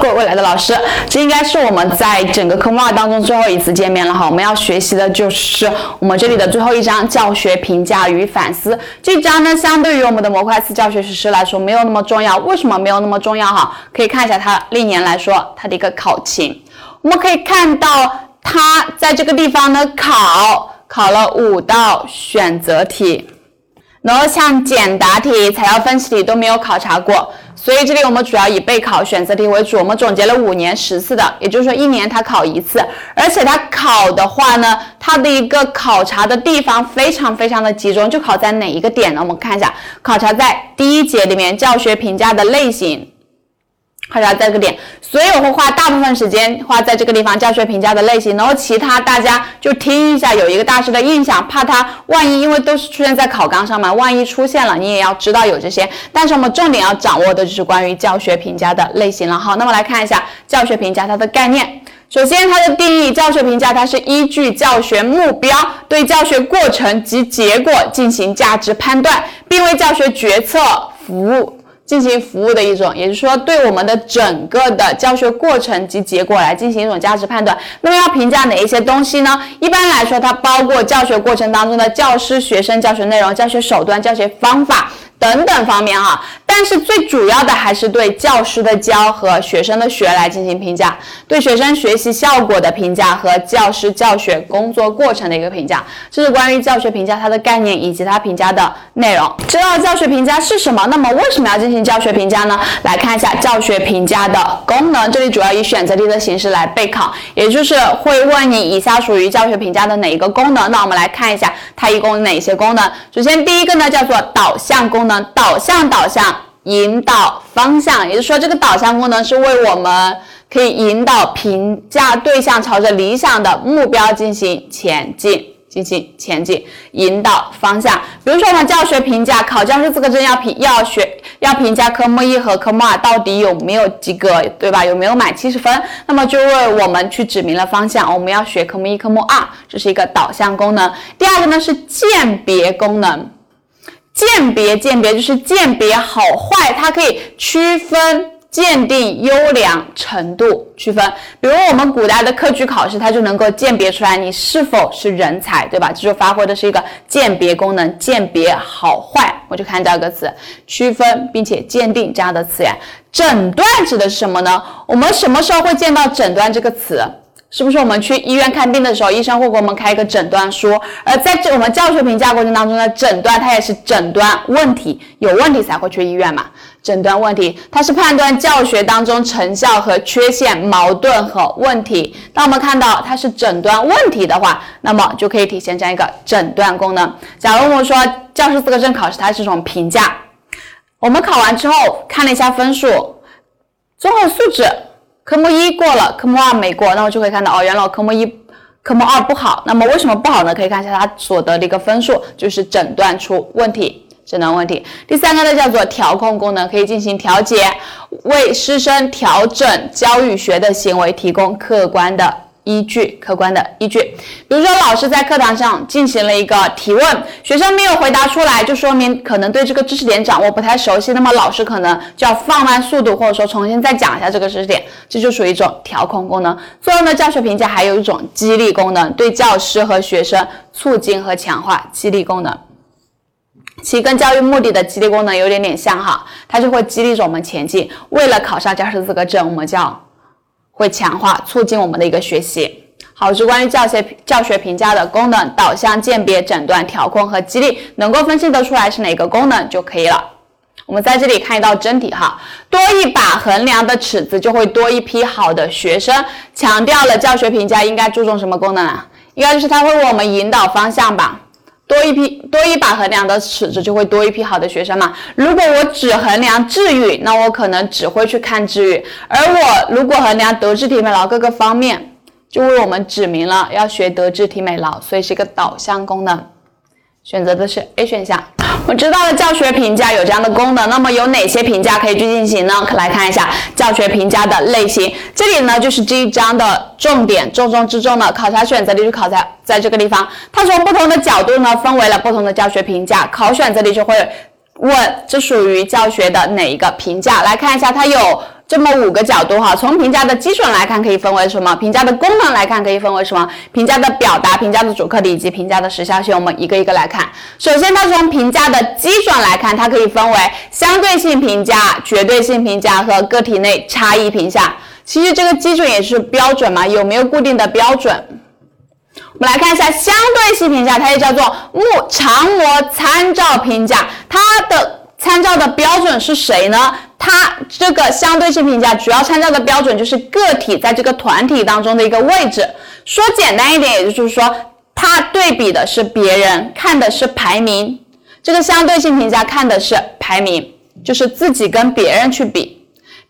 各位未来的老师，这应该是我们在整个科目二当中最后一次见面了哈。我们要学习的就是我们这里的最后一章教学评价与反思。这章呢，相对于我们的模块四教学实施来说，没有那么重要。为什么没有那么重要哈？可以看一下它历年来说它的一个考情。我们可以看到它在这个地方呢考考了五道选择题，然后像简答题、材料分析题都没有考察过。所以这里我们主要以备考选择题为主，我们总结了五年十次的，也就是说一年它考一次，而且它考的话呢，它的一个考察的地方非常非常的集中，就考在哪一个点呢？我们看一下，考察在第一节里面教学评价的类型。考察在这个点，所以我会花大部分时间花在这个地方教学评价的类型，然后其他大家就听一下，有一个大致的印象，怕它万一因为都是出现在考纲上嘛，万一出现了，你也要知道有这些。但是我们重点要掌握的就是关于教学评价的类型了。好，那么来看一下教学评价它的概念。首先，它的定义，教学评价它是依据教学目标对教学过程及结果进行价值判断，并为教学决策服务。进行服务的一种，也就是说，对我们的整个的教学过程及结果来进行一种价值判断。那么要评价哪一些东西呢？一般来说，它包括教学过程当中的教师、学生、教学内容、教学手段、教学方法。等等方面啊，但是最主要的还是对教师的教和学生的学来进行评价，对学生学习效果的评价和教师教学工作过程的一个评价，这是关于教学评价它的概念以及它评价的内容。知道教学评价是什么？那么为什么要进行教学评价呢？来看一下教学评价的功能，这里主要以选择题的形式来备考，也就是会问你以下属于教学评价的哪一个功能？那我们来看一下它一共有哪些功能。首先第一个呢叫做导向功能。导向导向引导方向，也就是说，这个导向功能是为我们可以引导评价对象朝着理想的目标进行前进，进行前进，引导方向。比如说，我们教学评价考教师资格证要评要学要评价科目一和科目二到底有没有及格，对吧？有没有满七十分？那么就为我们去指明了方向，我们要学科目一、科目二，这是一个导向功能。第二个呢是鉴别功能。鉴别鉴别就是鉴别好坏，它可以区分鉴定优良程度区分。比如我们古代的科举考试，它就能够鉴别出来你是否是人才，对吧？这就发挥的是一个鉴别功能，鉴别好坏。我就看到一个词，区分并且鉴定这样的词眼。诊断指的是什么呢？我们什么时候会见到诊断这个词？是不是我们去医院看病的时候，医生会给我们开一个诊断书？而在这我们教学评价过程当中的诊断，它也是诊断问题，有问题才会去医院嘛？诊断问题，它是判断教学当中成效和缺陷、矛盾和问题。当我们看到它是诊断问题的话，那么就可以体现这样一个诊断功能。假如我们说教师资格证考试它是一种评价，我们考完之后看了一下分数，综合素质。科目一过了，科目二没过，那么就会看到哦，原来科目一、科目二不好。那么为什么不好呢？可以看一下他所得的一个分数，就是诊断出问题，诊断问题。第三个呢叫做调控功能，可以进行调节，为师生调整教育学的行为提供客观的。依据客观的依据，比如说老师在课堂上进行了一个提问，学生没有回答出来，就说明可能对这个知识点掌握不太熟悉，那么老师可能就要放慢速度，或者说重新再讲一下这个知识点，这就属于一种调控功能。最后呢，教学评价还有一种激励功能，对教师和学生促进和强化激励功能，其跟教育目的的激励功能有点点像哈，它就会激励着我们前进。为了考上教师资格证，我们叫。会强化、促进我们的一个学习。好，是关于教学教学评价的功能：导向、鉴别、诊断、调控和激励，能够分析得出来是哪个功能就可以了。我们在这里看一道真题哈，多一把衡量的尺子，就会多一批好的学生。强调了教学评价应该注重什么功能啊？应该就是它会为我们引导方向吧。多一批多一把衡量的尺子，就会多一批好的学生嘛。如果我只衡量智育，那我可能只会去看智育；而我如果衡量德智体美劳各个方面，就为我们指明了要学德智体美劳，所以是一个导向功能。选择的是 A 选项。我知道了教学评价有这样的功能，那么有哪些评价可以去进行呢？来看一下教学评价的类型。这里呢就是这一章的重点，重中之重的考察选择题就考在在这个地方。它从不同的角度呢分为了不同的教学评价，考选择题就会问这属于教学的哪一个评价？来看一下，它有。这么五个角度哈，从评价的基准来看，可以分为什么？评价的功能来看，可以分为什么？评价的表达、评价的主客体以及评价的时效性，我们一个一个来看。首先，它从评价的基准来看，它可以分为相对性评价、绝对性评价和个体内差异评价。其实这个基准也是标准嘛，有没有固定的标准？我们来看一下相对性评价，它也叫做目常模参照评价，它的参照的标准是谁呢？它这个相对性评价主要参照的标准就是个体在这个团体当中的一个位置。说简单一点，也就是说，它对比的是别人，看的是排名。这个相对性评价看的是排名，就是自己跟别人去比。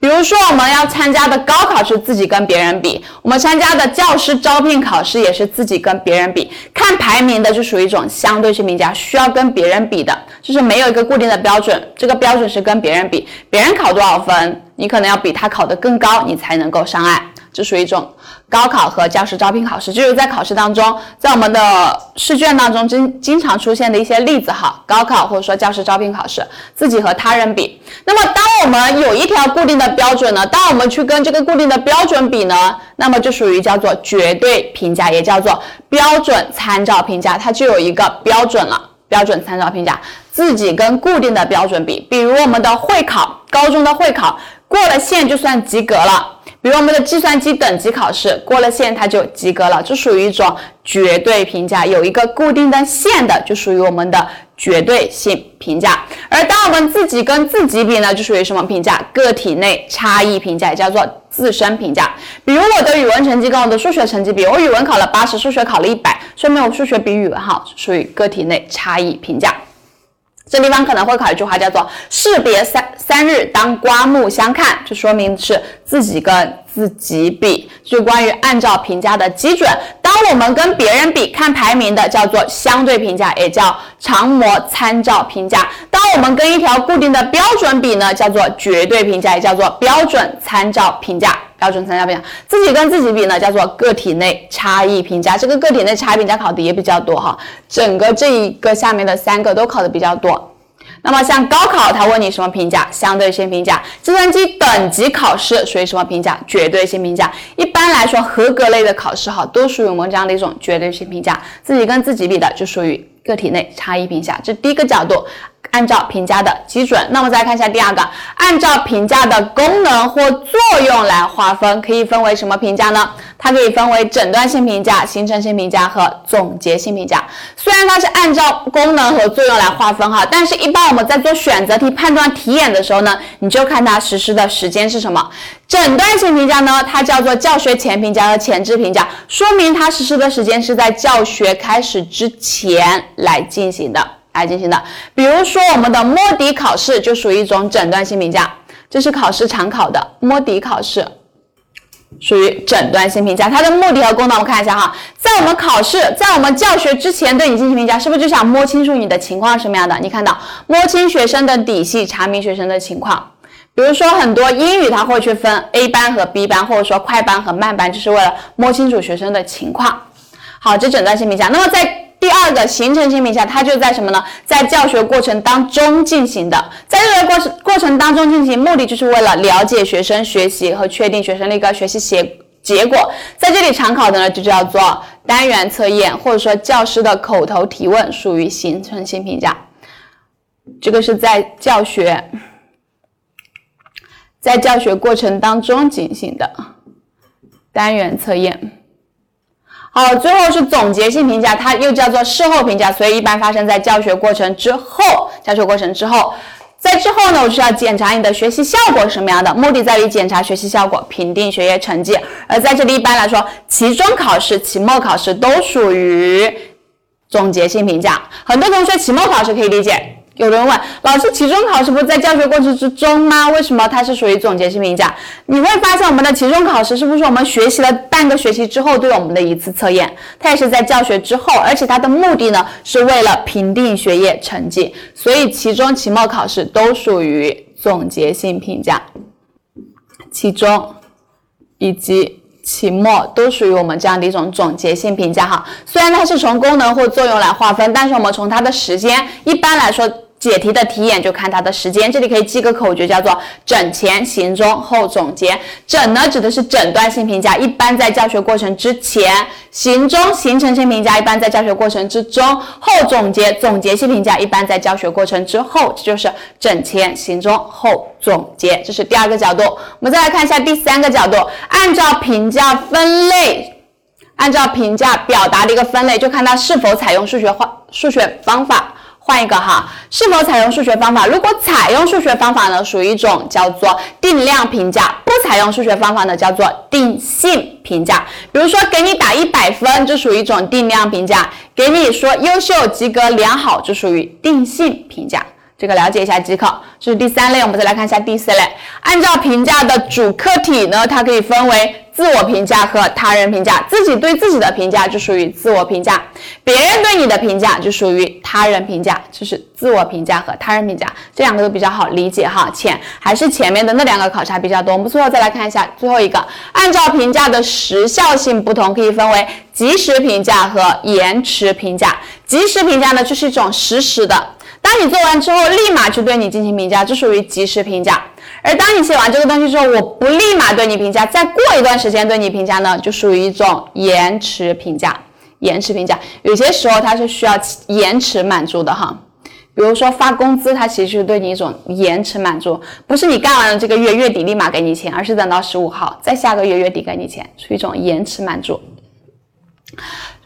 比如说，我们要参加的高考是自己跟别人比，我们参加的教师招聘考试也是自己跟别人比。看排名的就属于一种相对性评价，需要跟别人比的，就是没有一个固定的标准，这个标准是跟别人比，别人考多少分，你可能要比他考得更高，你才能够上岸。这属于一种高考和教师招聘考试，就是在考试当中，在我们的试卷当中经经常出现的一些例子哈。高考或者说教师招聘考试，自己和他人比。那么，当我们有一条固定的标准呢？当我们去跟这个固定的标准比呢？那么就属于叫做绝对评价，也叫做标准参照评价，它就有一个标准了。标准参照评价，自己跟固定的标准比。比如我们的会考，高中的会考过了线就算及格了。比如我们的计算机等级考试过了线，它就及格了，这属于一种绝对评价，有一个固定的线的，就属于我们的绝对性评价。而当我们自己跟自己比呢，就属于什么评价？个体内差异评价，也叫做自身评价。比如我的语文成绩跟我的数学成绩比，我语文考了八十，数学考了一百，说明我数学比语文好，属于个体内差异评价。这地方可能会考一句话，叫做“士别三三日，当刮目相看”，就说明是自己跟自己比，就关于按照评价的基准。当我们跟别人比，看排名的叫做相对评价，也叫常模参照评价。当我们跟一条固定的标准比呢，叫做绝对评价，也叫做标准参照评价。标准参照评价，自己跟自己比呢，叫做个体内差异评价。这个个体内差异评价考的也比较多哈，整个这一个下面的三个都考的比较多。那么像高考，它问你什么评价？相对性评价。计算机等级考试属于什么评价？绝对性评价。一般来说，合格类的考试哈，都属于我们这样的一种绝对性评价。自己跟自己比的，就属于个体内差异评价。这第一个角度。按照评价的基准，那么再看一下第二个，按照评价的功能或作用来划分，可以分为什么评价呢？它可以分为诊断性评价、形成性评价和总结性评价。虽然它是按照功能和作用来划分哈，但是一般我们在做选择题判断题眼的时候呢，你就看它实施的时间是什么。诊断性评价呢，它叫做教学前评价和前置评价，说明它实施的时间是在教学开始之前来进行的。来进行的，比如说我们的摸底考试就属于一种诊断性评价，这是考试常考的摸底考试，属于诊断性评价。它的目的和功能，我们看一下哈，在我们考试，在我们教学之前对你进行评价，是不是就想摸清楚你的情况是什么样的？你看到摸清学生的底细，查明学生的情况。比如说很多英语它会去分 A 班和 B 班，或者说快班和慢班，就是为了摸清楚学生的情况。好，这诊断性评价。那么在第二个形成性评价，它就在什么呢？在教学过程当中进行的，在这个过程过程当中进行，目的就是为了了解学生学习和确定学生的一个学习结结果。在这里常考的呢，就叫做单元测验，或者说教师的口头提问，属于形成性评价。这个是在教学在教学过程当中进行的单元测验。好，最后是总结性评价，它又叫做事后评价，所以一般发生在教学过程之后。教学过程之后，在之后呢，我需要检查你的学习效果是什么样的，目的在于检查学习效果，评定学业成绩。而在这里，一般来说，期中考试、期末考试都属于总结性评价。很多同学期末考试可以理解。有人问老师，期中考试不是在教学过程之中吗？为什么它是属于总结性评价？你会发现，我们的期中考试是不是我们学习了半个学期之后对我们的一次测验？它也是在教学之后，而且它的目的呢，是为了评定学业成绩。所以，期中、期末考试都属于总结性评价。期中以及期末都属于我们这样的一种总结性评价哈。虽然它是从功能或作用来划分，但是我们从它的时间，一般来说。解题的题眼就看它的时间，这里可以记个口诀，叫做整前、行中、后总结。整呢指的是诊断性评价，一般在教学过程之前；行中形成性评价一般在教学过程之中；后总结总结性评价一般在教学过程之后。这就是整前、行中、后总结，这是第二个角度。我们再来看一下第三个角度，按照评价分类，按照评价表达的一个分类，就看它是否采用数学化数学方法。换一个哈，是否采用数学方法？如果采用数学方法呢，属于一种叫做定量评价；不采用数学方法呢，叫做定性评价。比如说，给你打一百分，就属于一种定量评价；给你说优秀、及格、良好，就属于定性评价。这个了解一下即可。这是第三类，我们再来看一下第四类。按照评价的主客体呢，它可以分为。自我评价和他人评价，自己对自己的评价就属于自我评价，别人对你的评价就属于他人评价，就是自我评价和他人评价这两个都比较好理解哈。前还是前面的那两个考察比较多。我们最后再来看一下最后一个，按照评价的时效性不同，可以分为及时评价和延迟评价。及时评价呢，就是一种实时的，当你做完之后立马去对你进行评价，这属于及时评价。而当你写完这个东西之后，我不立马对你评价，再过一段时间对你评价呢，就属于一种延迟评价。延迟评价有些时候它是需要延迟满足的哈，比如说发工资，它其实是对你一种延迟满足，不是你干完了这个月月底立马给你钱，而是等到十五号，再下个月月底给你钱，属于一种延迟满足。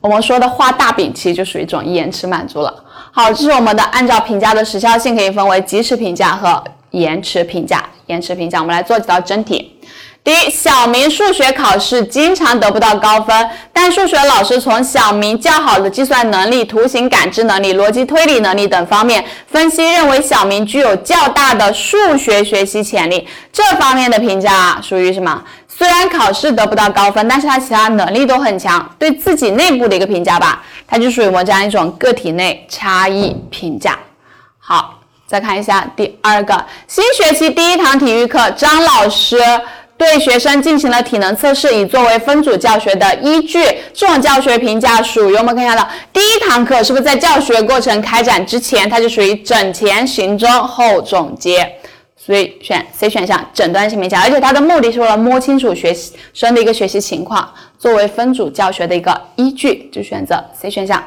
我们说的画大饼，其实就属于一种延迟满足了。好，这是我们的按照评价的时效性可以分为及时评价和延迟评价。延迟评价，我们来做几道真题。第一，小明数学考试经常得不到高分，但数学老师从小明较好的计算能力、图形感知能力、逻辑推理能力等方面分析，认为小明具有较大的数学学习潜力。这方面的评价啊属于什么？虽然考试得不到高分，但是他其他能力都很强，对自己内部的一个评价吧，它就属于我们这样一种个体内差异评价。好。再看一下第二个，新学期第一堂体育课，张老师对学生进行了体能测试，以作为分组教学的依据。这种教学评价属于我们可以看到，第一堂课是不是在教学过程开展之前，它就属于整前行中后总结，所以选 C 选项，诊断性评价。而且它的目的是为了摸清楚学生的一个学习情况，作为分组教学的一个依据，就选择 C 选项。